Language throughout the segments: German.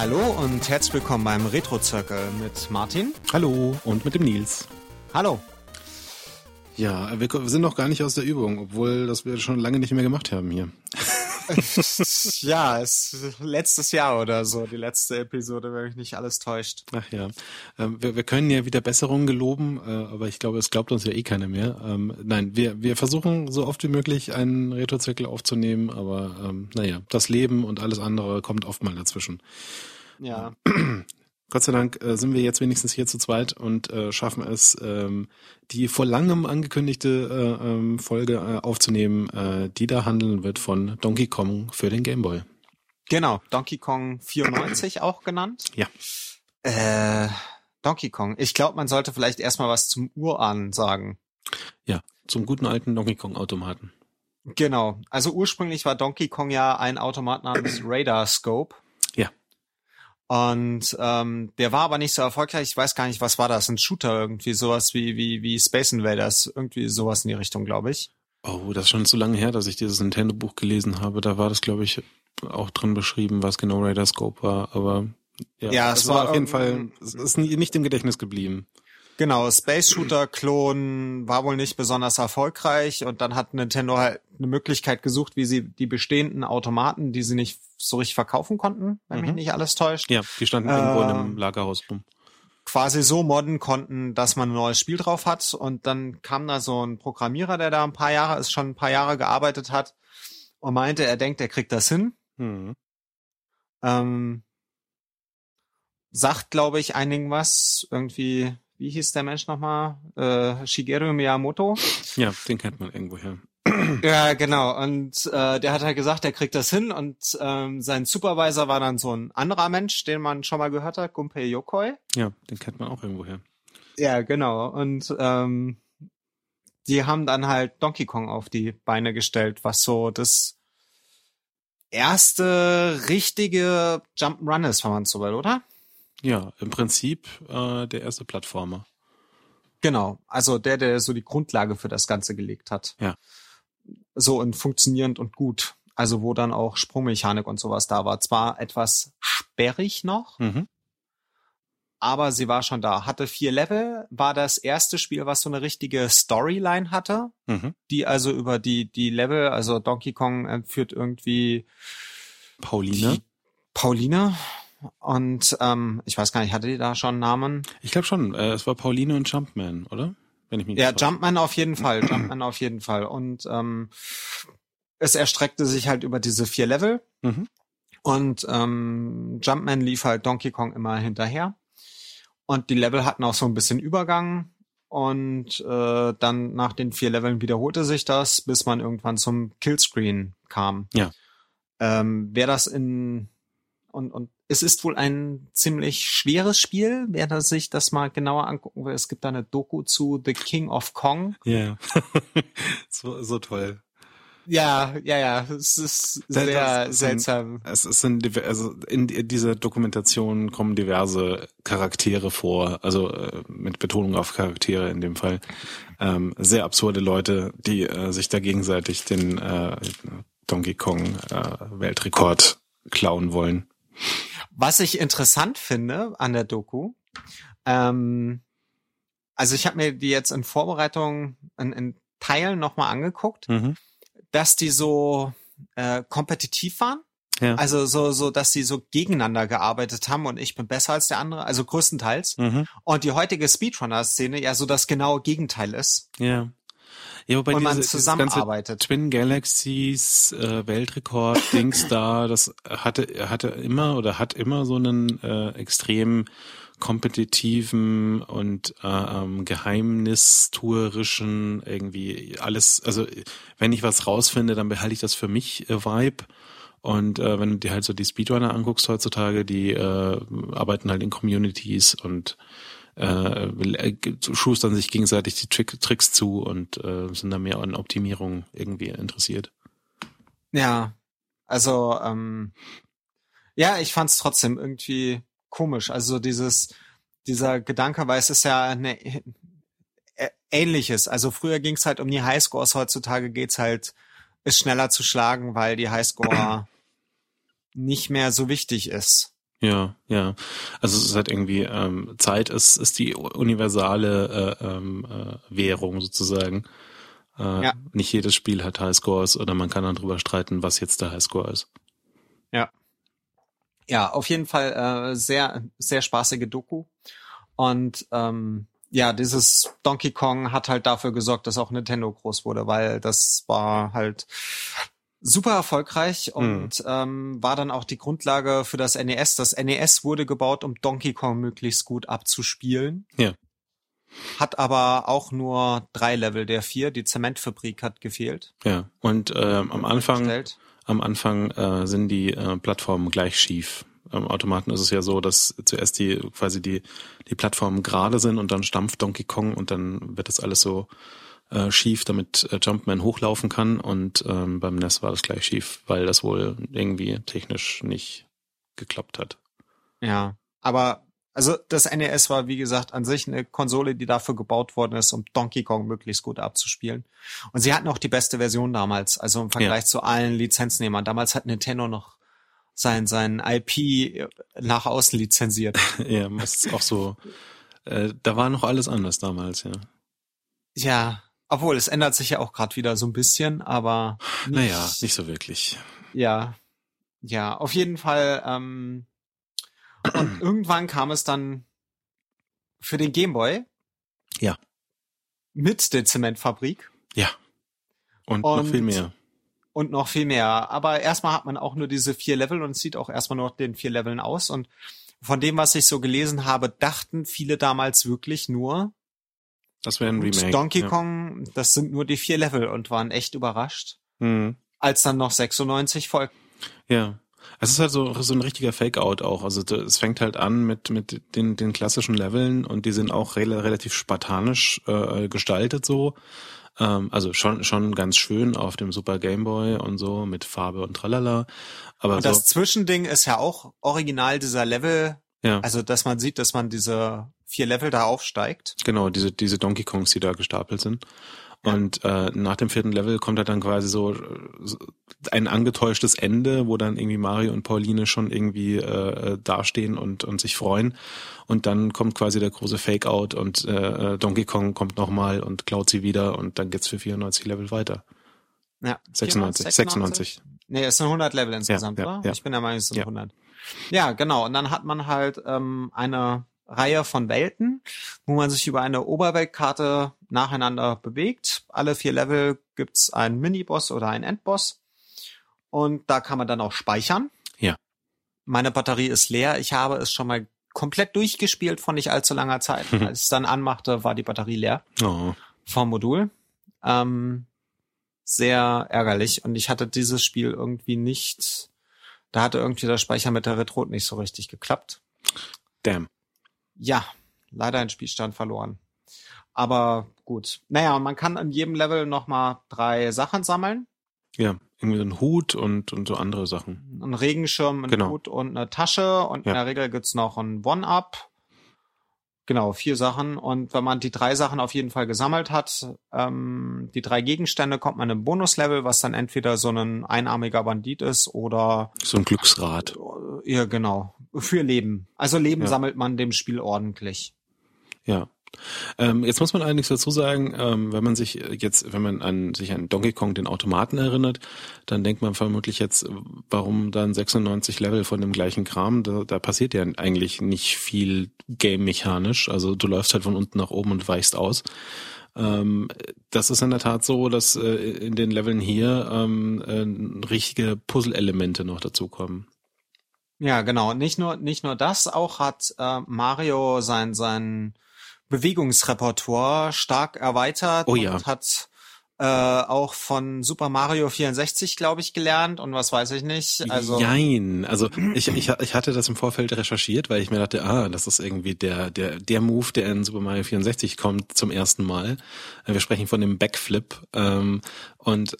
Hallo und herzlich willkommen beim Retro Circle mit Martin. Hallo und mit dem Nils. Hallo. Ja, wir sind noch gar nicht aus der Übung, obwohl das wir schon lange nicht mehr gemacht haben hier. ja, es ist letztes Jahr oder so, die letzte Episode, wenn mich nicht alles täuscht. Ach ja. Ähm, wir, wir können ja wieder Besserungen geloben, äh, aber ich glaube, es glaubt uns ja eh keiner mehr. Ähm, nein, wir, wir versuchen so oft wie möglich einen Retrozirkel aufzunehmen, aber ähm, naja, das Leben und alles andere kommt oft mal dazwischen. Ja. Gott sei Dank äh, sind wir jetzt wenigstens hier zu zweit und äh, schaffen es, ähm, die vor langem angekündigte äh, ähm, Folge äh, aufzunehmen, äh, die da handeln wird von Donkey Kong für den Game Boy. Genau, Donkey Kong 94 auch genannt. Ja. Äh, Donkey Kong. Ich glaube, man sollte vielleicht erstmal was zum Urahn sagen. Ja, zum guten alten Donkey Kong Automaten. Genau. Also ursprünglich war Donkey Kong ja ein Automat namens Radar Scope. Und ähm, der war aber nicht so erfolgreich. Ich weiß gar nicht, was war das? Ein Shooter irgendwie, sowas wie wie wie Space Invaders, irgendwie sowas in die Richtung, glaube ich. Oh, das ist schon zu lange her, dass ich dieses Nintendo-Buch gelesen habe. Da war das, glaube ich, auch drin beschrieben, was genau Radar Scope war. Aber ja, Ja, es es war war auf jeden Fall, es ist nicht im Gedächtnis geblieben. Genau, Space Shooter Klon war wohl nicht besonders erfolgreich und dann hat Nintendo halt eine Möglichkeit gesucht, wie sie die bestehenden Automaten, die sie nicht so richtig verkaufen konnten, wenn mich Mhm. nicht alles täuscht, Ja, die standen irgendwo in Ähm, einem Lagerhaus rum. quasi so modden konnten, dass man ein neues Spiel drauf hat. Und dann kam da so ein Programmierer, der da ein paar Jahre, ist schon ein paar Jahre gearbeitet hat und meinte, er denkt, er kriegt das hin. Hm. Ähm, sagt, glaube ich, einigen was. Irgendwie, wie hieß der Mensch nochmal? Äh, Shigeru Miyamoto. Ja, den kennt man irgendwoher. Ja, genau. Und äh, der hat halt gesagt, er kriegt das hin. Und ähm, sein Supervisor war dann so ein anderer Mensch, den man schon mal gehört hat, Gunpei Yokoi. Ja, den kennt man auch irgendwoher. Ja, genau. Und ähm, die haben dann halt Donkey Kong auf die Beine gestellt, was so das erste richtige Jump'n'Run ist, wenn man so will, oder? Ja, im Prinzip äh, der erste Plattformer. Genau. Also der, der so die Grundlage für das Ganze gelegt hat. Ja. So und funktionierend und gut. Also wo dann auch Sprungmechanik und sowas da war. Zwar etwas sperrig noch, Mhm. aber sie war schon da. Hatte vier Level, war das erste Spiel, was so eine richtige Storyline hatte. Mhm. die also über die die Level, also Donkey Kong äh, führt irgendwie Pauline. Pauline und ähm, ich weiß gar nicht, hatte die da schon einen Namen? Ich glaube schon, äh, es war Pauline und Jumpman, oder? Wenn ich mich Ja. Jumpman auf jeden Fall, Jumpman auf jeden Fall und ähm, es erstreckte sich halt über diese vier Level Mhm. und ähm, Jumpman lief halt Donkey Kong immer hinterher und die Level hatten auch so ein bisschen Übergang und äh, dann nach den vier Leveln wiederholte sich das, bis man irgendwann zum Killscreen kam. Ja. Ähm, wer das in und und es ist wohl ein ziemlich schweres Spiel, wer das sich das mal genauer angucken will. Es gibt da eine Doku zu The King of Kong. Ja. so, so toll. Ja, ja, ja, es ist Das- sehr das ein- seltsam. Es ist in, diver- also in dieser Dokumentation kommen diverse Charaktere vor, also äh, mit Betonung auf Charaktere in dem Fall. Ähm, sehr absurde Leute, die äh, sich da gegenseitig den äh, Donkey Kong äh, Weltrekord klauen wollen. Was ich interessant finde an der Doku, ähm, also ich habe mir die jetzt in Vorbereitung in, in Teilen nochmal angeguckt, Mhm. dass die so äh, kompetitiv waren. Ja. Also so, so, dass sie so gegeneinander gearbeitet haben und ich bin besser als der andere, also größtenteils. Mhm. Und die heutige Speedrunner-Szene ja so das genaue Gegenteil ist Ja. Ja, wobei und man diese, ganze zusammenarbeitet. Twin Galaxies äh, Weltrekord Dings da, das hatte hatte immer oder hat immer so einen äh, extrem kompetitiven und äh, ähm, geheimnistuerischen irgendwie alles, also wenn ich was rausfinde, dann behalte ich das für mich äh, Vibe. Und äh, wenn du dir halt so die Speedrunner anguckst heutzutage, die äh, arbeiten halt in Communities und äh, schustern sich gegenseitig die Trick, Tricks zu und äh, sind da mehr an Optimierung irgendwie interessiert. Ja, also ähm, ja, ich fand's trotzdem irgendwie komisch. Also dieses dieser Gedanke, weil es ist ja eine ä- ähnliches. Also früher ging's halt um die Highscores, heutzutage geht's halt ist schneller zu schlagen, weil die Highscore nicht mehr so wichtig ist. Ja, ja. Also es ist halt irgendwie, ähm, Zeit ist, ist die universale äh, ähm, äh, Währung sozusagen. Äh, ja. Nicht jedes Spiel hat Highscores oder man kann dann drüber streiten, was jetzt der Highscore ist. Ja. Ja, auf jeden Fall äh, sehr, sehr spaßige Doku. Und ähm, ja, dieses Donkey Kong hat halt dafür gesorgt, dass auch Nintendo groß wurde, weil das war halt super erfolgreich und mhm. ähm, war dann auch die Grundlage für das NES. Das NES wurde gebaut, um Donkey Kong möglichst gut abzuspielen. Ja. Hat aber auch nur drei Level der vier. Die Zementfabrik hat gefehlt. Ja. Und äh, am Anfang, gestellt. am Anfang äh, sind die äh, Plattformen gleich schief. Am Automaten ist es ja so, dass zuerst die quasi die die Plattformen gerade sind und dann stampft Donkey Kong und dann wird das alles so äh, schief, damit äh, Jumpman hochlaufen kann und ähm, beim NES war das gleich schief, weil das wohl irgendwie technisch nicht geklappt hat. Ja, aber also das NES war wie gesagt an sich eine Konsole, die dafür gebaut worden ist, um Donkey Kong möglichst gut abzuspielen. Und sie hatten auch die beste Version damals, also im Vergleich ja. zu allen Lizenznehmern. Damals hat Nintendo noch sein sein IP nach außen lizenziert. ja, ist auch so. Äh, da war noch alles anders damals, ja. Ja, obwohl, es ändert sich ja auch gerade wieder so ein bisschen, aber. Nicht, naja, nicht so wirklich. Ja. Ja, auf jeden Fall. Ähm, und irgendwann kam es dann für den Gameboy. Ja. Mit der Zementfabrik. Ja. Und, und noch viel mehr. Und noch viel mehr. Aber erstmal hat man auch nur diese vier Level und sieht auch erstmal nur den vier Leveln aus. Und von dem, was ich so gelesen habe, dachten viele damals wirklich nur, das wäre ein Remake. Und Donkey ja. Kong, das sind nur die vier Level und waren echt überrascht, mhm. als dann noch 96 folgten. Ja. Es ist halt so, so ein richtiger Fake-Out auch. Also es fängt halt an mit, mit den, den klassischen Leveln und die sind auch re relativ spartanisch äh, gestaltet so. Ähm, also schon, schon ganz schön auf dem Super Game Boy und so mit Farbe und tralala. Aber und so, das Zwischending ist ja auch original dieser Level. Ja. Also, dass man sieht, dass man diese vier Level da aufsteigt. Genau, diese, diese Donkey Kongs, die da gestapelt sind. Und äh, nach dem vierten Level kommt halt dann quasi so, so ein angetäuschtes Ende, wo dann irgendwie Mario und Pauline schon irgendwie äh, dastehen und, und sich freuen. Und dann kommt quasi der große Fake-Out und äh, Donkey Kong kommt nochmal und klaut sie wieder und dann geht's für 94 Level weiter. Ja. 96, 96. 96. Nee, es sind 100 Level insgesamt, ja, ja, oder? Ja. Ich bin der Meinung, es sind ja. 100. Ja, genau. Und dann hat man halt ähm, eine Reihe von Welten, wo man sich über eine Oberweltkarte nacheinander bewegt. Alle vier Level gibt's einen Miniboss oder einen Endboss. Und da kann man dann auch speichern. Ja. Meine Batterie ist leer. Ich habe es schon mal komplett durchgespielt von nicht allzu langer Zeit. Mhm. Als ich es dann anmachte, war die Batterie leer Oh. vom Modul. Ähm, sehr ärgerlich. Und ich hatte dieses Spiel irgendwie nicht, da hatte irgendwie der Speicher mit der Retro nicht so richtig geklappt. Damn. Ja, leider ein Spielstand verloren. Aber gut. Naja, man kann in jedem Level nochmal drei Sachen sammeln. Ja, irgendwie so ein Hut und, und so andere Sachen. Ein Regenschirm, ein Genau. Hut und eine Tasche. Und in Ja. der Regel gibt's noch ein One-Up. Genau, vier Sachen. Und wenn man die drei Sachen auf jeden Fall gesammelt hat, ähm, die drei Gegenstände, kommt man im Bonuslevel, was dann entweder so ein einarmiger Bandit ist oder So ein Glücksrad. ja, genau, für Leben. Also Leben Ja. sammelt man dem Spiel ordentlich. Ja. Ähm, jetzt muss man allerdings dazu sagen, ähm, wenn man sich jetzt, wenn man an sich an Donkey Kong den Automaten erinnert, dann denkt man vermutlich jetzt, warum dann 96 Level von dem gleichen Kram? Da, da passiert ja eigentlich nicht viel game-mechanisch. Also du läufst halt von unten nach oben und weichst aus. Ähm, das ist in der Tat so, dass äh, in den Leveln hier ähm, äh, richtige Puzzle-Elemente noch dazukommen. Ja, genau. Nicht nur, nicht nur das, auch hat äh, Mario sein, sein Bewegungsrepertoire stark erweitert Oh ja. und hat äh, auch von Super Mario 64, glaube ich, gelernt und was weiß ich nicht. Also Jein. Also ich, ich, ich hatte das im Vorfeld recherchiert, weil ich mir dachte, ah, das ist irgendwie der, der, der Move, der in Super Mario 64 kommt zum ersten Mal. Wir sprechen von dem Backflip. Ähm, und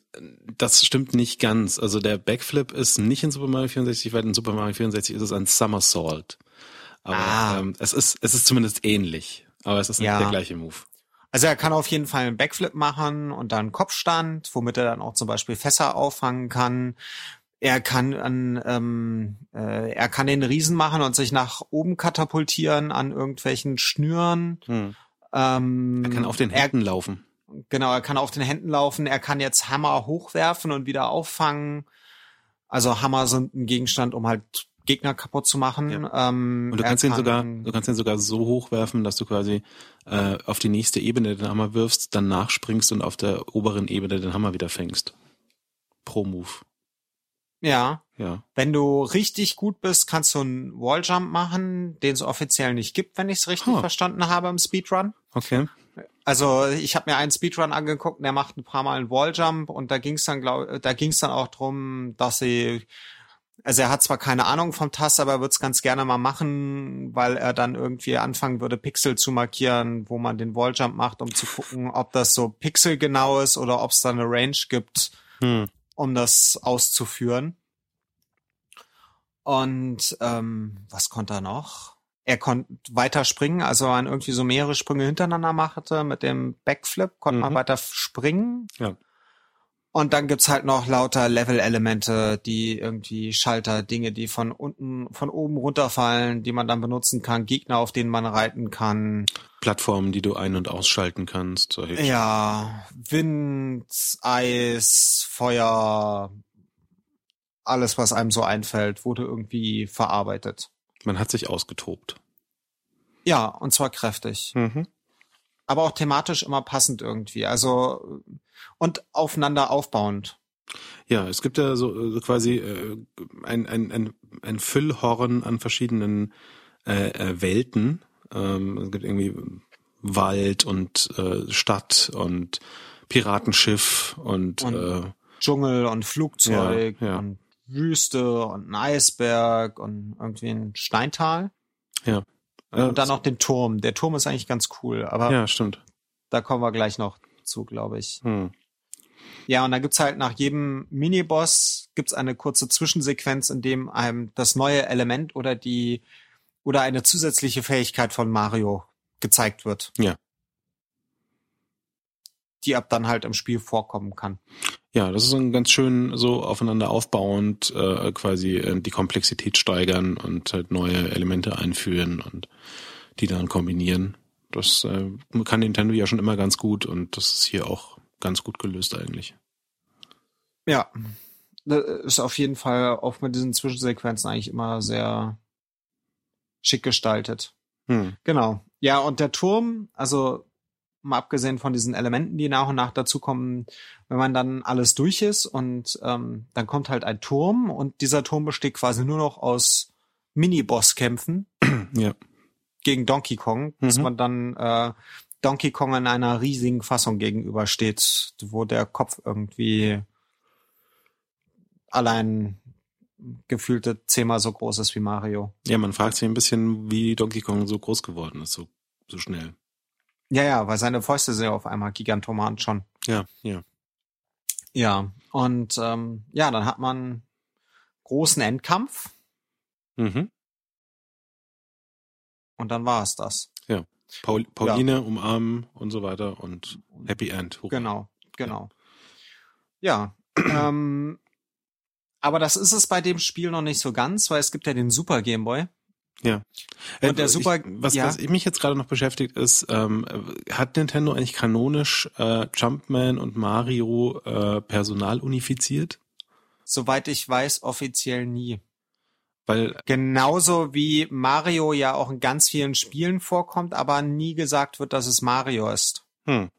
das stimmt nicht ganz. Also der Backflip ist nicht in Super Mario 64, weil in Super Mario 64 ist es ein Somersault. Aber Ah. ähm, es ist, es ist zumindest ähnlich. Aber es ist nicht Ja. der gleiche Move. Also er kann auf jeden Fall einen Backflip machen und dann Kopfstand, womit er dann auch zum Beispiel Fässer auffangen kann. er kann an, ähm, äh, er kann den Riesen machen und sich nach oben katapultieren an irgendwelchen Schnüren. Hm. Ähm, Er kann auf den Händen laufen. Genau, er kann auf den Händen laufen. Er kann jetzt Hammer hochwerfen und wieder auffangen. Also Hammer sind ein Gegenstand, um halt Gegner kaputt zu machen. Ähm, Und du kannst ihn sogar, du kannst ihn sogar so hochwerfen, dass du quasi äh, auf die nächste Ebene den Hammer wirfst, dann nachspringst und auf der oberen Ebene den Hammer wieder fängst. Pro Move. Ja, Ja. wenn du richtig gut bist, kannst du einen Walljump machen, den es offiziell nicht gibt, wenn ich es richtig Huh. verstanden habe im Speedrun. Okay. Also ich habe mir einen Speedrun angeguckt, der macht ein paar Mal einen Walljump und da ging es dann, glaub, da ging es dann auch drum, dass sie, also er hat zwar keine Ahnung vom Tass, aber er würde es ganz gerne mal machen, weil er dann irgendwie anfangen würde, Pixel zu markieren, wo man den Walljump macht, um zu gucken, ob das so pixelgenau ist oder ob es da eine Range gibt, Hm. um das auszuführen. Und ähm, was konnte er noch? Er konnte weiter springen, also man irgendwie so mehrere Sprünge hintereinander machte mit dem Backflip, konnte man Mhm. weiter springen. Ja. Und dann gibt's halt noch lauter Level-Elemente, die irgendwie Schalter, Dinge, die von unten, von oben runterfallen, die man dann benutzen kann, Gegner, auf denen man reiten kann. Plattformen, die du ein- und ausschalten kannst. Solche Ja, Wind, Eis, Feuer, alles, was einem so einfällt, wurde irgendwie verarbeitet. Man hat sich ausgetobt. Ja, und zwar kräftig. Mhm. Aber auch thematisch immer passend irgendwie. Also, und aufeinander aufbauend. Ja, es gibt ja so, so quasi äh, ein, ein, ein, ein Füllhorn an verschiedenen äh, äh, Welten. Ähm, es gibt irgendwie Wald und äh, Stadt und Piratenschiff und, Und äh, Dschungel und Flugzeug Ja, ja. und Wüste und ein Eisberg und irgendwie ein Steintal. Und dann noch den Turm. Der Turm ist eigentlich ganz cool, aber Ja, stimmt. da kommen wir gleich noch zu, glaube ich. Hm. Ja, und da gibt's halt nach jedem Miniboss gibt's eine kurze Zwischensequenz, in dem einem das neue Element oder die oder eine zusätzliche Fähigkeit von Mario gezeigt wird. Ja. Die ab dann halt im Spiel vorkommen kann. Ja, das ist ein ganz schön so aufeinander aufbauend, äh, quasi äh, die Komplexität steigern und halt neue Elemente einführen und die dann kombinieren. Das äh, kann Nintendo ja schon immer ganz gut und das ist hier auch ganz gut gelöst eigentlich. Ja. Das ist auf jeden Fall auch mit diesen Zwischensequenzen eigentlich immer sehr schick gestaltet. Hm. Genau. Ja, und der Turm, also mal abgesehen von diesen Elementen, die nach und nach dazukommen, wenn man dann alles durch ist und ähm, dann kommt halt ein Turm und dieser Turm besteht quasi nur noch aus Mini-Boss-Kämpfen Ja. gegen Donkey Kong, bis Mhm. man dann äh, Donkey Kong in einer riesigen Fassung gegenübersteht, wo der Kopf irgendwie allein gefühlte zehnmal so groß ist wie Mario. Ja, man fragt sich ein bisschen, wie Donkey Kong so groß geworden ist, so, so schnell. Ja, ja, weil seine Fäuste sind ja auf einmal gigantoman schon. Ja, ja. Ja, und ähm, ja, dann hat man großen Endkampf Mhm. und dann war es das. Paul, Pauline umarmen und so weiter und Happy End. Hurra. Genau, genau. Ja, ähm, aber das ist es bei dem Spiel noch nicht so ganz, weil es gibt ja den Super Game Boy. Ja. Und der Äh, Super- ich, was, ja. was mich jetzt gerade noch beschäftigt ist, ähm, hat Nintendo eigentlich kanonisch äh, Jumpman und Mario äh, Personal unifiziert? Soweit ich weiß, offiziell nie. Weil Genauso wie Mario ja auch in ganz vielen Spielen vorkommt, aber nie gesagt wird, dass es Mario ist. hm,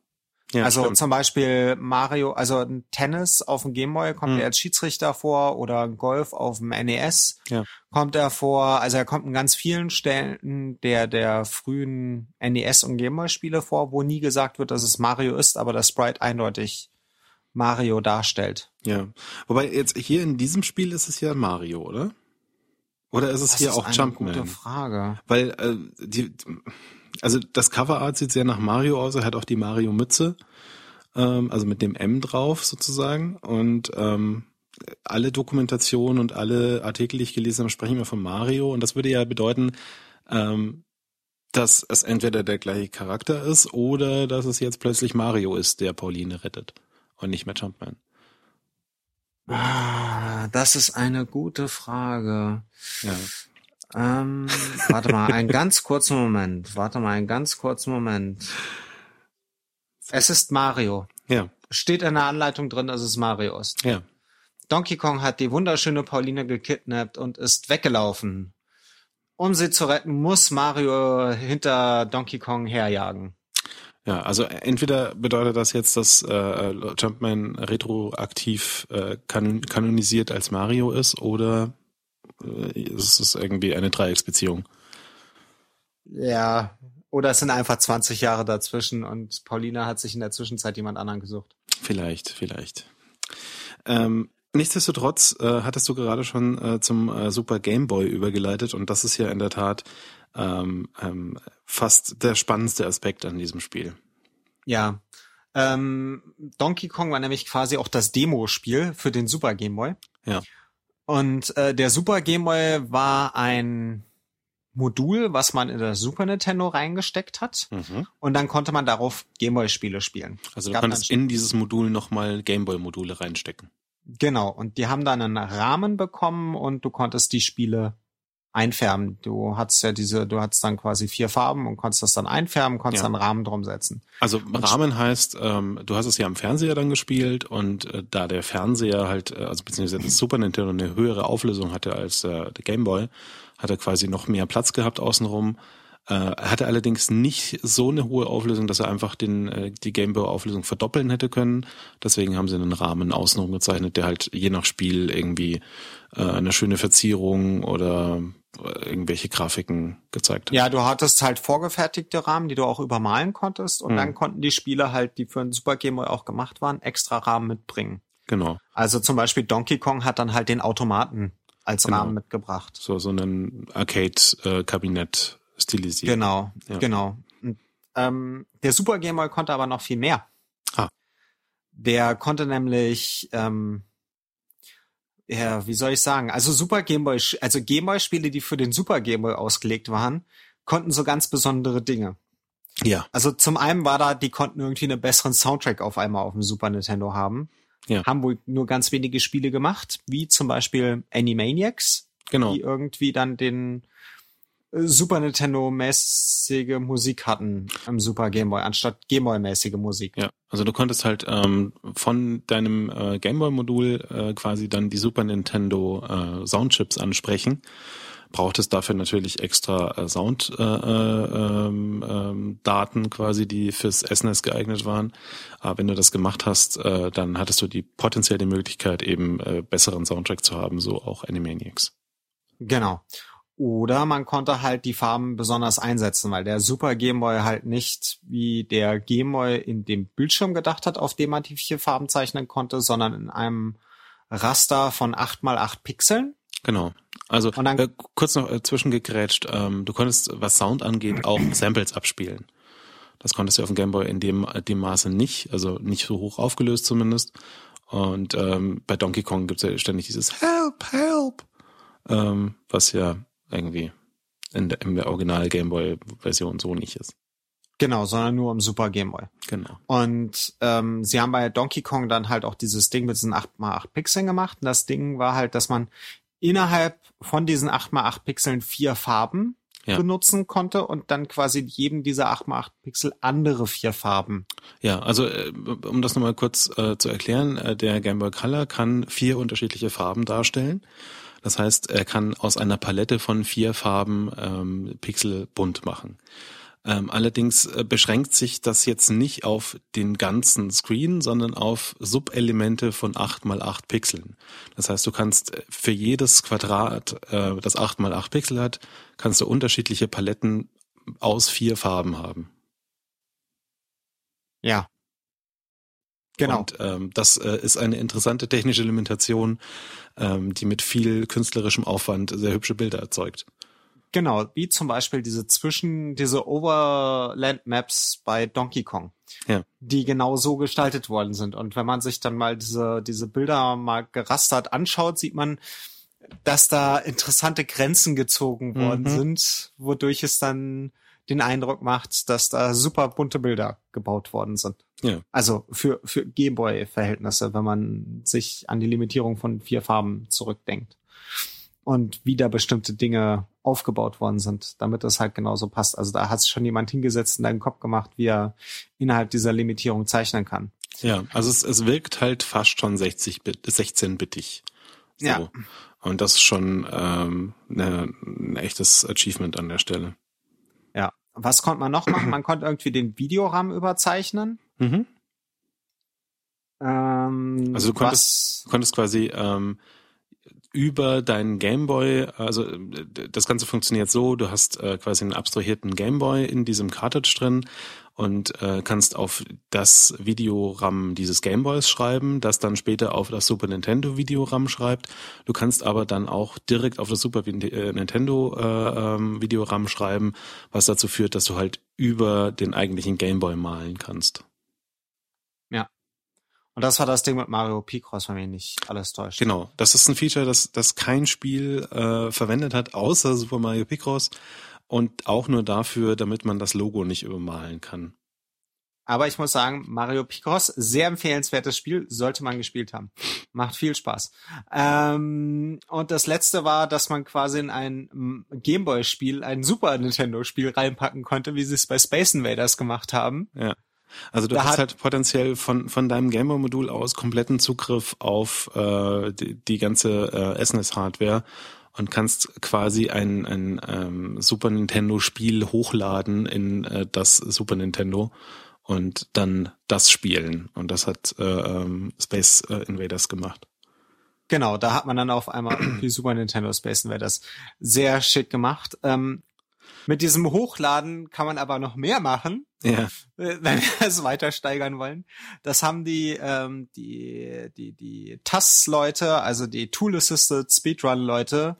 ja, also stimmt. zum Beispiel Mario, also ein Tennis auf dem Gameboy kommt Hm. er als Schiedsrichter vor oder Golf auf dem NES Ja. kommt er vor. Also er kommt in ganz vielen Stellen der der frühen NES und Gameboy Spiele vor, wo nie gesagt wird, dass es Mario ist, aber das Sprite eindeutig Mario darstellt. ja. Wobei jetzt hier in diesem Spiel ist es ja Mario, oder? Oder ist es Das hier ist auch eine Jumpman? gute Frage. Weil äh, die, also das Coverart sieht sehr nach Mario aus. Er hat auch die Mario-Mütze, ähm, also mit dem M drauf sozusagen. Und ähm, alle Dokumentationen und alle Artikel, die ich gelesen habe, sprechen immer von Mario. Und das würde ja bedeuten, ähm, dass es entweder der gleiche Charakter ist oder dass es jetzt plötzlich Mario ist, der Pauline rettet und nicht mehr Jumpman. Ah, Ah, das ist eine gute Frage. Ja. Ähm, warte mal, einen ganz kurzen Moment. Warte mal, einen ganz kurzen Moment. Es ist Mario. Ja. Steht in der Anleitung drin, dass es Mario ist. Ja. Donkey Kong hat die wunderschöne Pauline gekidnappt und ist weggelaufen. Um sie zu retten, muss Mario hinter Donkey Kong herjagen. Ja, also entweder bedeutet das jetzt, dass äh, Jumpman retroaktiv äh, kan kanonisiert als Mario ist oder es ist irgendwie eine Dreiecksbeziehung. Ja, oder es sind einfach 20 Jahre dazwischen und Paulina hat sich in der Zwischenzeit jemand anderen gesucht. Vielleicht, vielleicht. Ähm, nichtsdestotrotz äh, hattest du gerade schon äh, zum äh, Super Game Boy übergeleitet und das ist ja in der Tat ähm, ähm, fast der spannendste Aspekt an diesem Spiel. Ja. Ähm, Donkey Kong war nämlich quasi auch das Demo-Spiel für den Super Game Boy. Ja. Und äh, der Super Game Boy war ein Modul, was man in das Super Nintendo reingesteckt hat. Mhm. Und dann konnte man darauf Gameboy-Spiele spielen. Also du dann- in dieses Modul nochmal Gameboy-Module reinstecken. Genau. Und die haben dann einen Rahmen bekommen und du konntest die Spiele einfärben. Du hattest ja diese, du hattest dann quasi vier Farben und konntest das dann einfärben, konntest Ja. dann einen Rahmen drum setzen. Also Rahmen heißt, ähm, du hast es ja am Fernseher dann gespielt und äh, da der Fernseher halt, äh, also beziehungsweise das Super Nintendo eine höhere Auflösung hatte als äh, der Game Boy, hat er quasi noch mehr Platz gehabt außenrum. Äh, er hatte allerdings nicht so eine hohe Auflösung, dass er einfach den, äh, die Game Boy Auflösung verdoppeln hätte können. Deswegen haben sie einen Rahmen außenrum gezeichnet, der halt je nach Spiel irgendwie äh, eine schöne Verzierung oder irgendwelche Grafiken gezeigt hat. Ja, du hattest halt vorgefertigte Rahmen, die du auch übermalen konntest und Mhm. dann konnten die Spiele halt, die für den Super Game Boy auch gemacht waren, extra Rahmen mitbringen. Genau. Also zum Beispiel Donkey Kong hat dann halt den Automaten als Genau. Rahmen mitgebracht. So, so ein Arcade-Kabinett stilisiert. Genau, Ja. genau. Und, ähm, der Super Game Boy konnte aber noch viel mehr. Ah. Der konnte nämlich, ähm, ja, wie soll ich sagen? Also Super Game Boy, also Game Boy Spiele, die für den Super Game Boy ausgelegt waren, konnten so ganz besondere Dinge. Ja, Also zum einen war da, die konnten irgendwie einen besseren Soundtrack auf einmal auf dem Super Nintendo haben. Ja. Haben wohl nur ganz wenige Spiele gemacht, wie zum Beispiel Animaniacs, genau. die irgendwie dann den Super Nintendo-mäßige Musik hatten am Super Game Boy, anstatt Game Boy-mäßige Musik. Ja, also du konntest halt ähm, von deinem äh, Gameboy-Modul äh, quasi dann die Super Nintendo äh, Soundchips ansprechen. Brauchtest dafür natürlich extra äh, Sound äh, äh, Daten quasi, die fürs SNES geeignet waren. Aber wenn du das gemacht hast, äh, dann hattest du die potenziell die Möglichkeit, eben äh, besseren Soundtrack zu haben, so auch Animaniacs. Genau. Oder man konnte halt die Farben besonders einsetzen, weil der Super Game Boy halt nicht wie der Game Boy in dem Bildschirm gedacht hat, auf dem man die vier Farben zeichnen konnte, sondern in einem Raster von 8 mal 8 Pixeln. Genau. Also Und dann- äh, kurz noch äh, zwischengegrätscht, ähm, du konntest, was Sound angeht, auch Samples abspielen. Das konntest du auf dem Gameboy in dem, äh, dem Maße nicht, also nicht so hoch aufgelöst zumindest. Und ähm, bei Donkey Kong gibt's ja ständig dieses Help, Help, ähm, was ja irgendwie in der, in der Original Gameboy-Version so nicht ist. Genau, sondern nur im Super Game Boy. Genau. Und ähm, sie haben bei Donkey Kong dann halt auch dieses Ding mit diesen 8x8 Pixeln gemacht. Und das Ding war halt, dass man innerhalb von diesen 8x8 Pixeln vier Farben Ja. benutzen konnte und dann quasi jedem dieser 8x8 Pixel andere vier Farben. Ja, also äh, um das nochmal kurz äh, zu erklären, äh, der Game Boy Color kann vier unterschiedliche Farben darstellen. Das heißt, er kann aus einer Palette von vier Farben ähm, Pixel bunt machen. Ähm, allerdings äh, beschränkt sich das jetzt nicht auf den ganzen Screen, sondern auf Subelemente von 8 mal 8 Pixeln. Das heißt, du kannst äh, für jedes Quadrat, äh, das 8 mal 8 Pixel hat, kannst du unterschiedliche Paletten aus vier Farben haben. Ja. Genau. Und ähm, das äh, ist eine interessante technische Limitation, ähm, die mit viel künstlerischem Aufwand sehr hübsche Bilder erzeugt. Genau, wie zum Beispiel diese Zwischen, diese Overland Maps bei Donkey Kong, Ja. die genau so gestaltet worden sind. Und wenn man sich dann mal diese, diese Bilder mal gerastert anschaut, sieht man, dass da interessante Grenzen gezogen worden Mhm. sind, wodurch es dann den Eindruck macht, dass da super bunte Bilder gebaut worden sind. Ja. Also für, für Gameboy-Verhältnisse, wenn man sich an die Limitierung von vier Farben zurückdenkt. Und wie da bestimmte Dinge aufgebaut worden sind, damit das halt genauso passt. Also da hat sich schon jemand hingesetzt und einen Kopf gemacht, wie er innerhalb dieser Limitierung zeichnen kann. Ja, also es, es wirkt halt fast schon 60 Bit, 16-bittig. So. Ja. Und das ist schon ähm, ne, ein echtes Achievement an der Stelle. Ja. Was konnte man noch machen? Man konnte irgendwie den Videorahmen überzeichnen. Mhm. Ähm, Also du konntest, konntest quasi ähm, über deinen Gameboy, also äh, das Ganze funktioniert so, du hast äh, quasi einen abstrahierten Gameboy in diesem Cartridge drin und äh, kannst auf das Videoram dieses Gameboys schreiben, das dann später auf das Super Nintendo Videoram schreibt. Du kannst aber dann auch direkt auf das Super äh, Nintendo äh, ähm, Videoram schreiben, was dazu führt, dass du halt über den eigentlichen Gameboy malen kannst. Und das war das Ding mit Mario Picross, wenn mich nicht alles täuscht. Genau, das ist ein Feature, das, das kein Spiel äh, verwendet hat, außer Super Mario Picross und auch nur dafür, damit man das Logo nicht übermalen kann. Aber ich muss sagen, Mario Picross, sehr empfehlenswertes Spiel, sollte man gespielt haben. Macht viel Spaß. Ähm, und das letzte war, dass man quasi in ein Gameboy-Spiel, ein Super Nintendo-Spiel reinpacken konnte, wie sie es bei Space Invaders gemacht haben. Ja. Also du Da hast halt potenziell von, von deinem Gameboy-Modul aus kompletten Zugriff auf äh, die, die ganze äh, SNES-Hardware und kannst quasi ein, ein ähm, Super Nintendo-Spiel hochladen in äh, das Super Nintendo und dann das spielen. Und das hat äh, ähm, Space äh, Invaders gemacht. Genau, da hat man dann auf einmal die Super Nintendo Space Invaders sehr schick gemacht. Ähm, mit diesem Hochladen kann man aber noch mehr machen. Ja, äh, wenn wir es weiter steigern wollen. Das haben die, ähm, die, die, die TAS-Leute, also die Tool-Assisted Speedrun-Leute,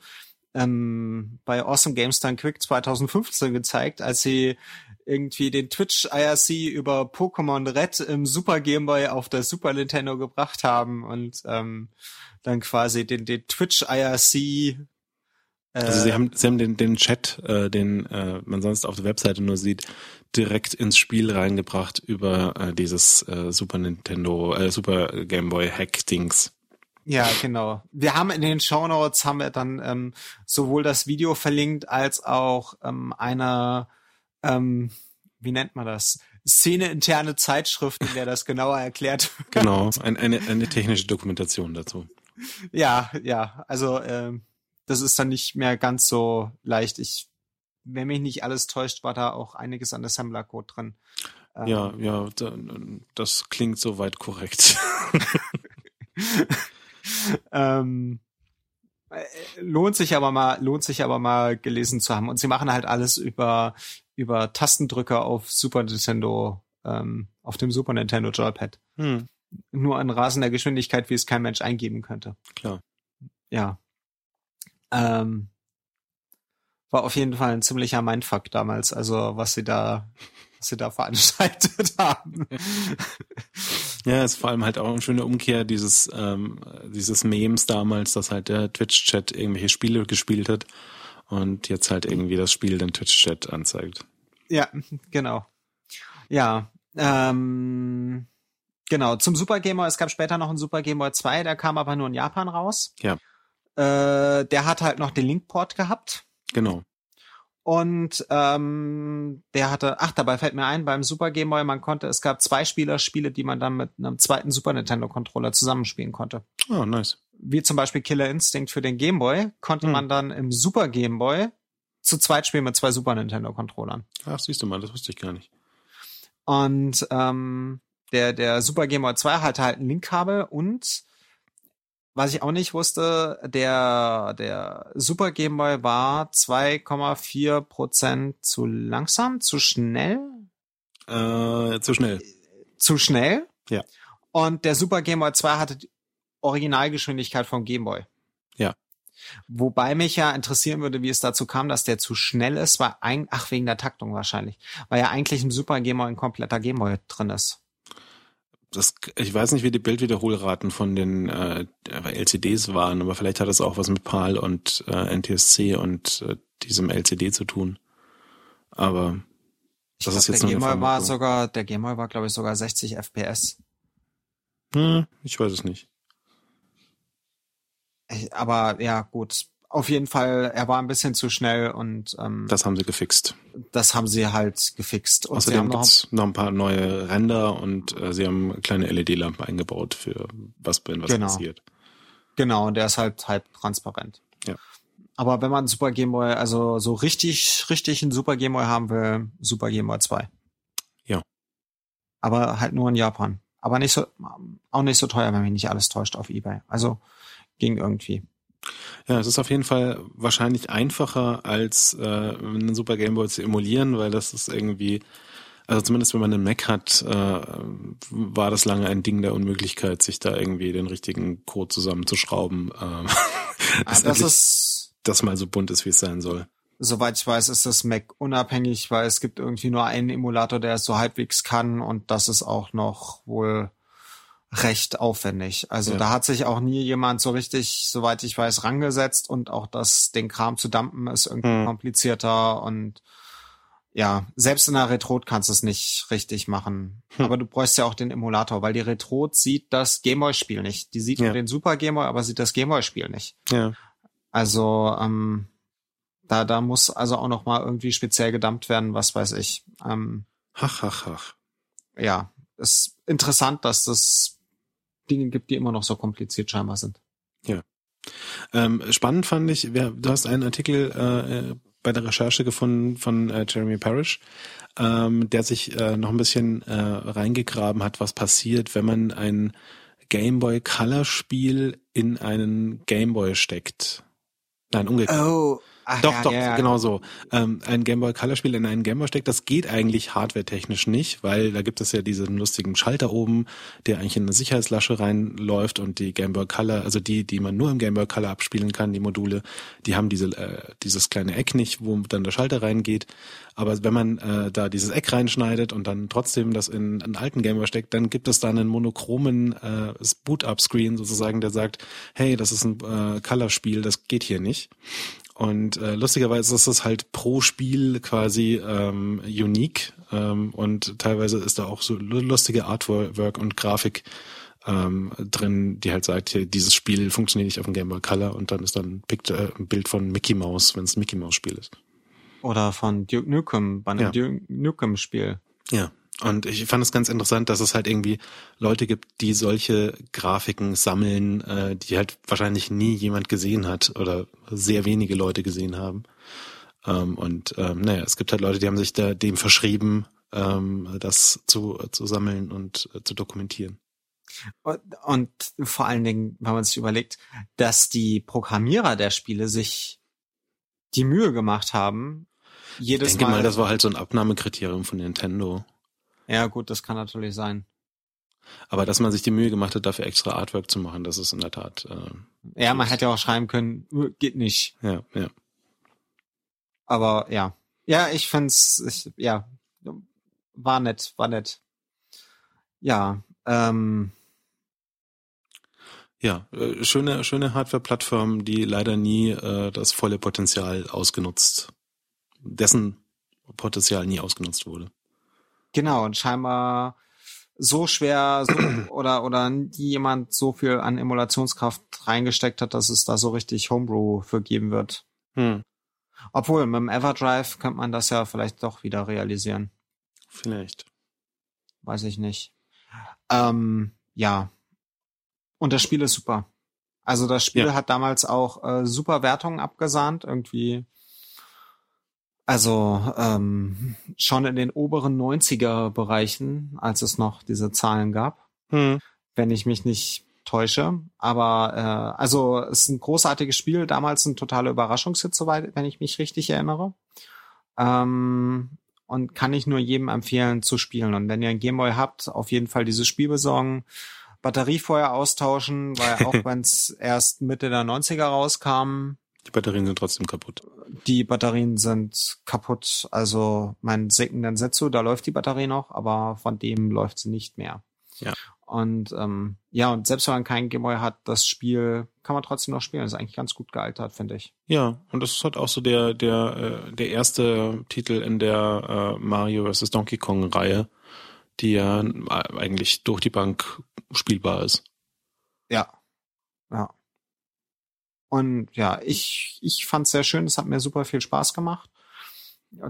ähm, bei Awesome Games Done Quick 2015 gezeigt, als sie irgendwie den Twitch IRC über Pokémon Red im Super Game Boy auf das Super Nintendo gebracht haben und ähm, dann quasi den, den Twitch IRC also sie haben, sie haben den, den Chat, äh, den äh, man sonst auf der Webseite nur sieht, direkt ins Spiel reingebracht über äh, dieses äh, Super Nintendo, äh, Super Game Boy Hack-Dings. Ja, genau. Wir haben in den Show Notes haben wir dann ähm, sowohl das Video verlinkt als auch ähm, eine, ähm, wie nennt man das? Szene-interne Zeitschrift, in der das genauer erklärt. wird. Genau, ein, eine, eine technische Dokumentation dazu. ja, ja. Also ähm, das ist dann nicht mehr ganz so leicht. Ich, wenn mich nicht alles täuscht, war da auch einiges an Assembler-Code drin. Ähm, Ja, ja, da, das klingt soweit korrekt. ähm, äh, lohnt sich aber mal, lohnt sich aber mal gelesen zu haben. Und sie machen halt alles über, über Tastendrücker auf Super Nintendo, ähm, auf dem Super Nintendo Joypad. Hm, Nur an rasender Geschwindigkeit, wie es kein Mensch eingeben könnte. klar. Ja. Ähm, war auf jeden Fall ein ziemlicher Mindfuck damals, also was sie da, was sie da veranstaltet haben. Ja, ist vor allem halt auch eine schöne Umkehr dieses, ähm, dieses Memes damals, dass halt der Twitch-Chat irgendwelche Spiele gespielt hat und jetzt halt irgendwie das Spiel den Twitch-Chat anzeigt. Ja, genau. Ja, ähm, genau. Zum Super Game Boy, es gab später noch einen Super Game Boy 2, der kam aber nur in Japan raus. Ja. Äh, der hat halt noch den Linkport gehabt. Genau. Und ähm, der hatte, ach, dabei fällt mir ein, beim Super Game Boy, man konnte, es gab zwei Spielerspiele, die man dann mit einem zweiten Super Nintendo Controller zusammenspielen konnte. Oh, nice. Wie zum Beispiel Killer Instinct für den Game Boy, konnte Hm. man dann im Super Game Boy zu zweit spielen mit zwei Super Nintendo Controllern. Ach, siehst du mal, das wusste ich gar nicht. Und ähm, der, der Super Game Boy 2 hatte halt ein Linkkabel und was ich auch nicht wusste, der, der Super Game Boy war 2,4 Prozent zu langsam, zu schnell, Äh, zu schnell. zu schnell. Ja. Und der Super Game Boy 2 hatte die Originalgeschwindigkeit vom Game Boy. Ja. Wobei mich ja interessieren würde, wie es dazu kam, dass der zu schnell ist, weil ein, ach, wegen der Taktung wahrscheinlich, weil ja eigentlich im Super Game Boy ein kompletter Game Boy drin ist. Das, ich weiß nicht, wie die Bildwiederholraten von den äh, LCDs waren, aber vielleicht hat das auch was mit PAL und äh, NTSC und äh, diesem LCD zu tun. Aber Ich das glaub, ist jetzt der Gameboy war sogar, der Gameboy war glaube ich sogar 60 FPS. Hm, ich weiß es nicht. Aber ja, gut. Auf jeden Fall, er war ein bisschen zu schnell und ähm, das haben sie gefixt. Das haben sie halt gefixt. Und Außerdem gibt es noch ein paar neue Ränder und äh, sie haben kleine LED-Lampen eingebaut für was, wenn was genau. passiert. Genau, und der ist halt halb transparent. Ja. Aber wenn man Super Game Boy, also so richtig, richtig einen Super Game Boy haben will, Super Game Boy 2. Ja. Aber halt nur in Japan. Aber nicht so, auch nicht so teuer, wenn mich nicht alles täuscht auf Ebay. Also ging irgendwie. Ja, es ist auf jeden Fall wahrscheinlich einfacher als äh, einen Super Game Boy zu emulieren, weil das ist irgendwie, also zumindest wenn man einen Mac hat, äh, war das lange ein Ding der Unmöglichkeit, sich da irgendwie den richtigen Code zusammenzuschrauben. Äh, ah, das ist das mal so bunt ist, wie es sein soll. Soweit ich weiß, ist das Mac unabhängig, weil es gibt irgendwie nur einen Emulator, der es so halbwegs kann und das ist auch noch wohl recht aufwendig. Also ja. da hat sich auch nie jemand so richtig, soweit ich weiß, rangesetzt und auch das, den Kram zu dumpen, ist irgendwie hm. komplizierter und ja, selbst in der Retrot kannst du es nicht richtig machen. Hm. Aber du bräuchst ja auch den Emulator, weil die Retrot sieht das Gameboy-Spiel nicht. Die sieht ja. nur den Super Gameboy, aber sieht das Gameboy-Spiel nicht. Ja. Also ähm, da, da muss also auch noch mal irgendwie speziell gedumpt werden, was weiß ich. Ähm, ach, ach, ach. Ja, ist interessant, dass das Dinge gibt, die immer noch so kompliziert scheinbar sind. Ja. Ähm, spannend fand ich, wer, du hast einen Artikel äh, bei der Recherche gefunden von äh, Jeremy Parrish, ähm, der sich äh, noch ein bisschen äh, reingegraben hat, was passiert, wenn man ein Game Boy Color Spiel in einen Game Boy steckt. Nein, umgekehrt. Oh, Ach, doch, ja, doch, ja, genau so. Ähm, ein Game Boy Color Spiel in einen Game Boy steckt, das geht eigentlich hardware-technisch nicht, weil da gibt es ja diesen lustigen Schalter oben, der eigentlich in eine Sicherheitslasche reinläuft und die Game Boy Color, also die, die man nur im Game Boy Color abspielen kann, die Module, die haben diese, äh, dieses kleine Eck nicht, wo dann der Schalter reingeht. Aber wenn man äh, da dieses Eck reinschneidet und dann trotzdem das in einen alten Game Boy steckt, dann gibt es da einen monochromen äh, Boot-Up-Screen sozusagen, der sagt, hey, das ist ein äh, Color-Spiel, das geht hier nicht. Und äh, lustigerweise ist es halt pro Spiel quasi ähm, unique ähm, und teilweise ist da auch so lustige Artwork und Grafik ähm, drin, die halt sagt, hier, dieses Spiel funktioniert nicht auf dem Game Boy Color und dann ist dann äh, ein Bild von Mickey Mouse, wenn es ein Mickey Mouse Spiel ist. Oder von Duke Nukem bei einem ja. Duke Nukem Spiel. Ja. Und ich fand es ganz interessant, dass es halt irgendwie Leute gibt, die solche Grafiken sammeln, äh, die halt wahrscheinlich nie jemand gesehen hat oder sehr wenige Leute gesehen haben. Ähm, und ähm, naja, es gibt halt Leute, die haben sich da dem verschrieben, ähm, das zu, zu sammeln und äh, zu dokumentieren. Und, und vor allen Dingen, wenn man sich überlegt, dass die Programmierer der Spiele sich die Mühe gemacht haben, jedes ich denke Mal, mal, das war halt so ein Abnahmekriterium von Nintendo. Ja, gut, das kann natürlich sein. Aber dass man sich die Mühe gemacht hat, dafür extra Artwork zu machen, das ist in der Tat. Äh, ja, man hätte ja auch schreiben können, äh, geht nicht. Ja, ja. Aber ja. Ja, ich find's, ich, ja, war nett, war nett. Ja, ähm. Ja, äh, schöne, schöne Hardware-Plattform, die leider nie äh, das volle Potenzial ausgenutzt, dessen Potenzial nie ausgenutzt wurde. Genau, und scheinbar so schwer so, oder oder jemand so viel an Emulationskraft reingesteckt hat, dass es da so richtig Homebrew für geben wird. Hm. Obwohl, mit dem Everdrive könnte man das ja vielleicht doch wieder realisieren. Vielleicht. Weiß ich nicht. Ähm, ja. Und das Spiel ist super. Also das Spiel ja. hat damals auch äh, super Wertungen abgesahnt, irgendwie also ähm, schon in den oberen 90er Bereichen, als es noch diese Zahlen gab, hm. wenn ich mich nicht täusche. Aber äh, also es ist ein großartiges Spiel, damals ein totaler Überraschungshit, soweit, wenn ich mich richtig erinnere. Ähm, und kann ich nur jedem empfehlen zu spielen. Und wenn ihr ein Gameboy habt, auf jeden Fall dieses Spiel besorgen. Batterie vorher austauschen, weil auch wenn es erst Mitte der 90er rauskam, die Batterien sind trotzdem kaputt. Die Batterien sind kaputt. Also mein Seiken Densetsu, da läuft die Batterie noch, aber von dem läuft sie nicht mehr. Ja. Und ähm, ja, und selbst wenn man keinen Gameboy hat, das Spiel kann man trotzdem noch spielen. Das ist eigentlich ganz gut gealtert, finde ich. Ja, und das ist halt auch so der der äh, der erste Titel in der äh, Mario vs Donkey Kong Reihe, die ja eigentlich durch die Bank spielbar ist. Ja, ja. Und ja, ich ich fand's sehr schön. Es hat mir super viel Spaß gemacht.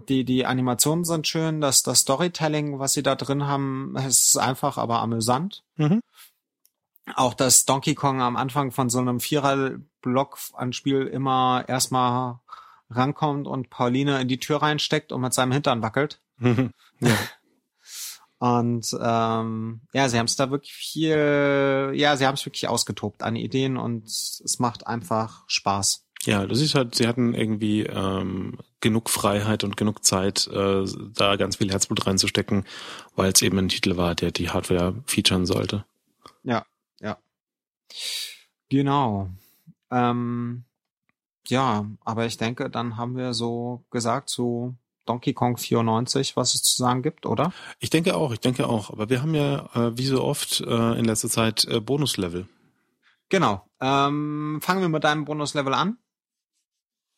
Die, die Animationen sind schön, das, das Storytelling, was sie da drin haben, ist einfach, aber amüsant. Mhm. Auch dass Donkey Kong am Anfang von so einem Vierer-Block an Spiel immer erstmal rankommt und Pauline in die Tür reinsteckt und mit seinem Hintern wackelt. Mhm. Ja. Und ähm, ja, sie haben es da wirklich viel, ja, sie haben es wirklich ausgetobt an Ideen und es macht einfach Spaß. Ja, das ist halt, sie hatten irgendwie ähm, genug Freiheit und genug Zeit, äh, da ganz viel Herzblut reinzustecken, weil es eben ein Titel war, der die Hardware featuren sollte. Ja, ja. Genau. Ähm, ja, aber ich denke, dann haben wir so gesagt, so Donkey Kong 94, was es zu sagen gibt, oder? Ich denke auch, ich denke auch. Aber wir haben ja, äh, wie so oft äh, in letzter Zeit, äh, Bonuslevel. Genau. Ähm, fangen wir mit deinem Bonuslevel an.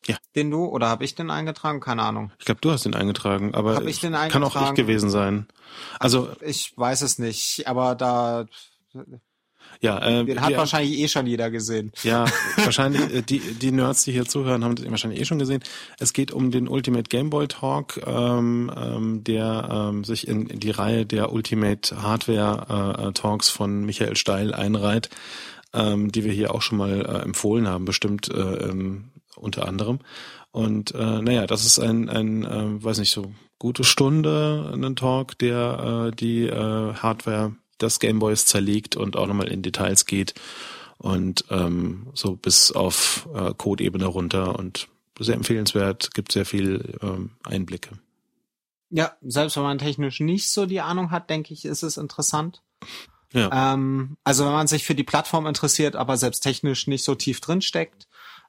Ja. Den du oder habe ich den eingetragen? Keine Ahnung. Ich glaube, du hast den eingetragen, aber hab ich den eingetragen? kann auch ich gewesen sein. Also ich weiß es nicht, aber da ja, äh, den hat die, wahrscheinlich eh schon jeder gesehen. Ja, wahrscheinlich äh, die die Nerds, die hier zuhören, haben den wahrscheinlich eh schon gesehen. Es geht um den Ultimate Game Boy Talk, ähm, ähm, der ähm, sich in, in die Reihe der Ultimate Hardware äh, Talks von Michael Steil einreiht, ähm, die wir hier auch schon mal äh, empfohlen haben, bestimmt äh, ähm, unter anderem. Und äh, naja, das ist ein, ein äh, weiß nicht, so gute Stunde, ein Talk, der äh, die äh, Hardware des Gameboys zerlegt und auch nochmal in Details geht und ähm, so bis auf äh, Code-Ebene runter und sehr empfehlenswert, gibt sehr viel ähm, Einblicke. Ja, selbst wenn man technisch nicht so die Ahnung hat, denke ich, ist es interessant. Ja. Ähm, also wenn man sich für die Plattform interessiert, aber selbst technisch nicht so tief drin steckt,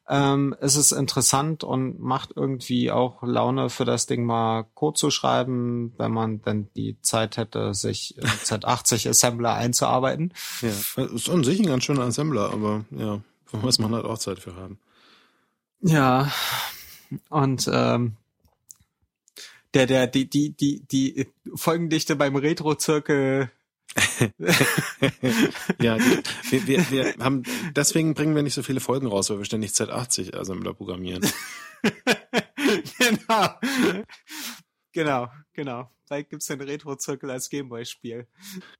ähm, ist es interessant und macht irgendwie auch Laune für das Ding mal Code zu schreiben, wenn man dann die Zeit hätte, sich im Z80 Assembler einzuarbeiten. Ja, ist an sich ein ganz schöner Assembler, aber ja, muss man halt auch Zeit für haben. Ja, und ähm, der, der, die, die, die, die Folgendichte beim Retro-Zirkel ja, wir, wir, wir haben, deswegen bringen wir nicht so viele Folgen raus, weil wir ständig Z80 Assembler programmieren. genau. Genau, genau. Vielleicht gibt's den Retro-Zirkel als Gameboy-Spiel.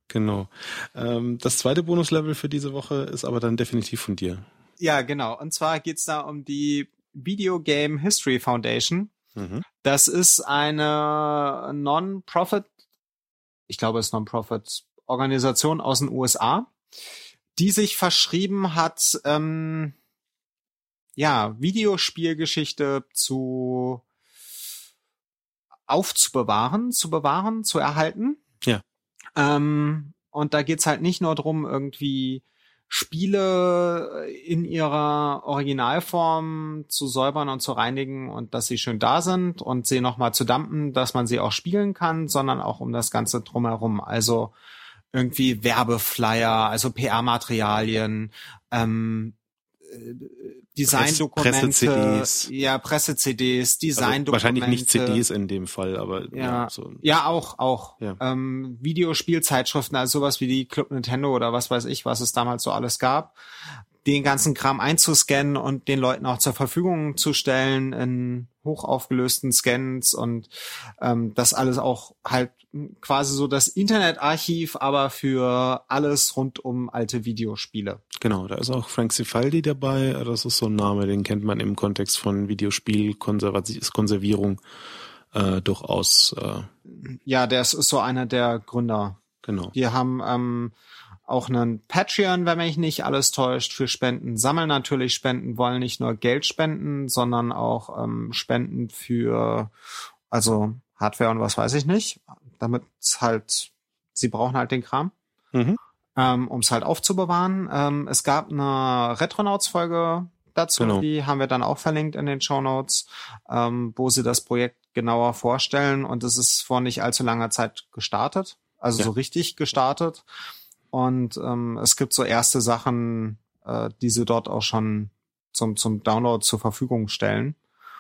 Genau. Ähm, das zweite Bonuslevel für diese Woche ist aber dann definitiv von dir. Ja, genau. Und zwar geht's da um die Video Game History Foundation. Mhm. Das ist eine Non-Profit, ich glaube, es ist Non-Profit Organisation aus den USA, die sich verschrieben hat, ähm, ja, Videospielgeschichte zu aufzubewahren, zu bewahren, zu erhalten. Ja. Ähm, und da geht's halt nicht nur drum, irgendwie Spiele in ihrer Originalform zu säubern und zu reinigen und dass sie schön da sind und sie nochmal zu dampen, dass man sie auch spielen kann, sondern auch um das Ganze drumherum. Also irgendwie Werbeflyer, also PR-Materialien, ähm, äh, Design-Dokumente, Presse-CDs. ja, Presse-CDs, Design-Dokumente. Also wahrscheinlich nicht CDs in dem Fall, aber ja, ja, so. ja auch, auch. Ja. Ähm, Videospielzeitschriften, also sowas wie die Club Nintendo oder was weiß ich, was es damals so alles gab, den ganzen Kram einzuscannen und den Leuten auch zur Verfügung zu stellen in hochaufgelösten Scans und ähm, das alles auch halt quasi so das Internetarchiv, aber für alles rund um alte Videospiele. Genau, da ist auch Frank Cifaldi dabei. Das ist so ein Name, den kennt man im Kontext von Videospielkonservierung äh, durchaus. Äh, ja, der ist so einer der Gründer. Genau. Die haben ähm, auch einen Patreon, wenn mich nicht alles täuscht, für Spenden, sammeln natürlich Spenden, wollen nicht nur Geld spenden, sondern auch ähm, Spenden für, also Hardware und was weiß ich nicht, damit halt, sie brauchen halt den Kram, mhm. ähm, um es halt aufzubewahren. Ähm, es gab eine Retronauts-Folge dazu, genau. die haben wir dann auch verlinkt in den Show Notes, ähm, wo sie das Projekt genauer vorstellen und es ist vor nicht allzu langer Zeit gestartet, also ja. so richtig gestartet. Und ähm, es gibt so erste Sachen, äh, die sie dort auch schon zum, zum Download zur Verfügung stellen.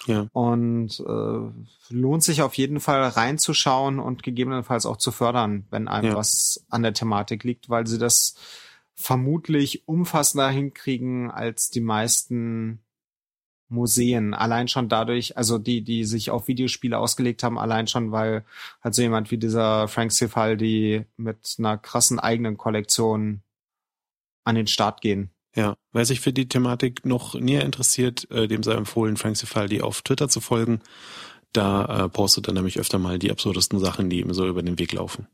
Ja. Und äh, lohnt sich auf jeden Fall reinzuschauen und gegebenenfalls auch zu fördern, wenn einem Ja. was an der Thematik liegt, weil sie das vermutlich umfassender hinkriegen als die meisten Museen. Allein schon dadurch, also die, die sich auf Videospiele ausgelegt haben, allein schon, weil halt so jemand wie dieser Frank Cifaldi mit einer krassen eigenen Kollektion an den Start gehen. Ja, wer sich für die Thematik noch näher interessiert, äh, dem sei empfohlen, Frank Cifaldi auf Twitter zu folgen. Da äh, postet er nämlich öfter mal die absurdesten Sachen, die ihm so über den Weg laufen.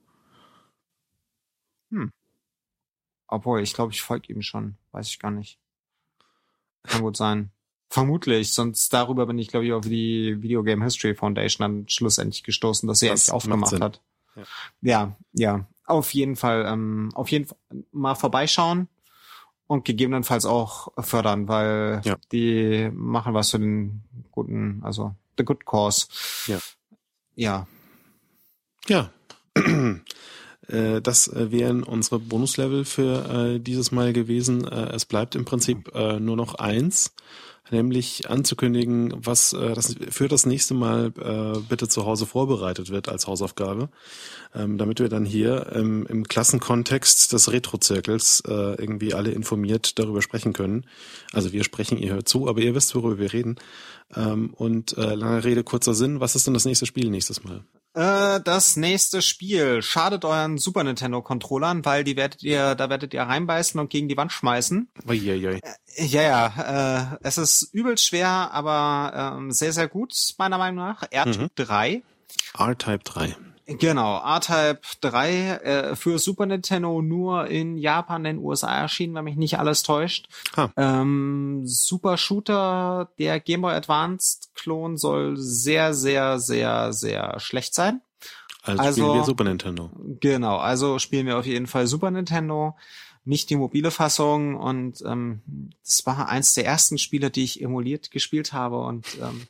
Obwohl, ich glaube, ich folge ihm schon. Weiß ich gar nicht. Kann gut sein. Vermutlich, sonst darüber bin ich, glaube ich, auf die Video Game History Foundation dann schlussendlich gestoßen, dass sie Das endlich macht aufgemacht hat. Ja. Ja. ja, Auf jeden Fall, ähm, auf jeden Fall mal vorbeischauen und gegebenenfalls auch fördern, weil Ja. die machen was für den guten, also the good cause. Ja. Ja. Ja. Äh, Das äh, wären unsere Bonuslevel für äh, dieses Mal gewesen. Es bleibt im Prinzip nur noch eins, nämlich anzukündigen, was äh, das für das nächste Mal äh, bitte zu Hause vorbereitet wird als Hausaufgabe, ähm, damit wir dann hier im, im Klassenkontext des Retro-Zirkels äh, irgendwie alle informiert darüber sprechen können. Also wir sprechen, ihr hört zu, aber ihr wisst, worüber wir reden. Ähm, Und äh, lange Rede, kurzer Sinn, was ist denn das nächste Spiel nächstes Mal? Äh, das nächste Spiel schadet euren Super Nintendo Controllern, weil die werdet ihr, da werdet ihr reinbeißen und gegen die Wand schmeißen. Uiuiui. Ja, ja, äh, es ist übel schwer, aber ähm, sehr, sehr gut, meiner Meinung nach. R-Type Mhm. 3. R-Type 3. Genau, R-Type 3 äh, für Super Nintendo nur in Japan, den USA erschienen, wenn mich nicht alles täuscht. Ha. Ähm, Super Shooter, der Game Boy Advanced Klon soll sehr, sehr, sehr, sehr schlecht sein. Also, Also- spielen wir Super Nintendo. Genau, also spielen wir auf jeden Fall Super Nintendo, nicht die mobile Fassung und ähm, das war eins der ersten Spiele, die ich emuliert gespielt habe und ähm,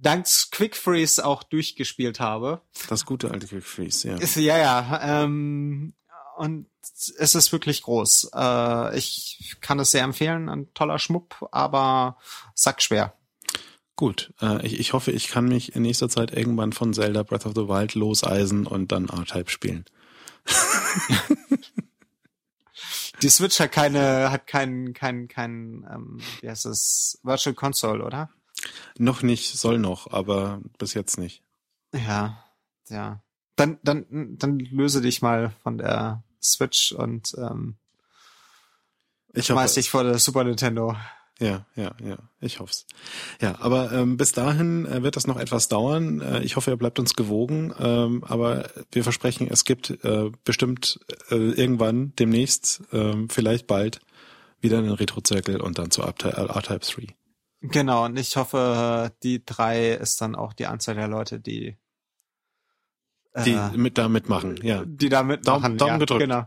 dank Quick Freeze auch durchgespielt habe. Das gute alte Quick Freeze, ja. Ist, ja, ja, ähm, und es ist wirklich groß. Äh, ich kann es sehr empfehlen, ein toller Schmuck, aber sackschwer. Gut, äh, ich, ich hoffe, ich kann mich in nächster Zeit irgendwann von Zelda Breath of the Wild loseisen und dann R-Type spielen. Die Switch hat keine, hat keinen, keinen, keinen, ähm, wie heißt es, Virtual Console, oder? Noch nicht, soll noch, aber bis jetzt nicht. Ja, ja. Dann, dann, dann löse dich mal von der Switch und ähm, Ich schmeiß dich vor der Super Nintendo. Ja, ja, ja, ich hoff's. Ja, aber ähm, bis dahin äh, wird das noch etwas dauern. Äh, ich hoffe, ihr bleibt uns gewogen. Ähm, aber wir versprechen, es gibt äh, bestimmt äh, irgendwann demnächst, ähm, vielleicht bald, wieder einen Retro-Zirkel und dann zu R-Type R-Type 3. Genau, und ich hoffe, die drei ist dann auch die Anzahl der Leute, die Die äh, mit da mitmachen, ja. die da mitmachen. Daumen- Daumen ja, gedrückt. Genau.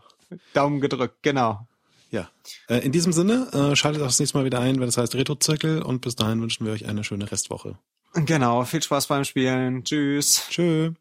Daumen gedrückt, genau. Ja. Äh, in diesem Sinne, äh, schaltet auch das nächste Mal wieder ein, wenn es heißt Retro-Zirkel und bis dahin wünschen wir euch eine schöne Restwoche. Genau, viel Spaß beim Spielen. Tschüss. Tschö.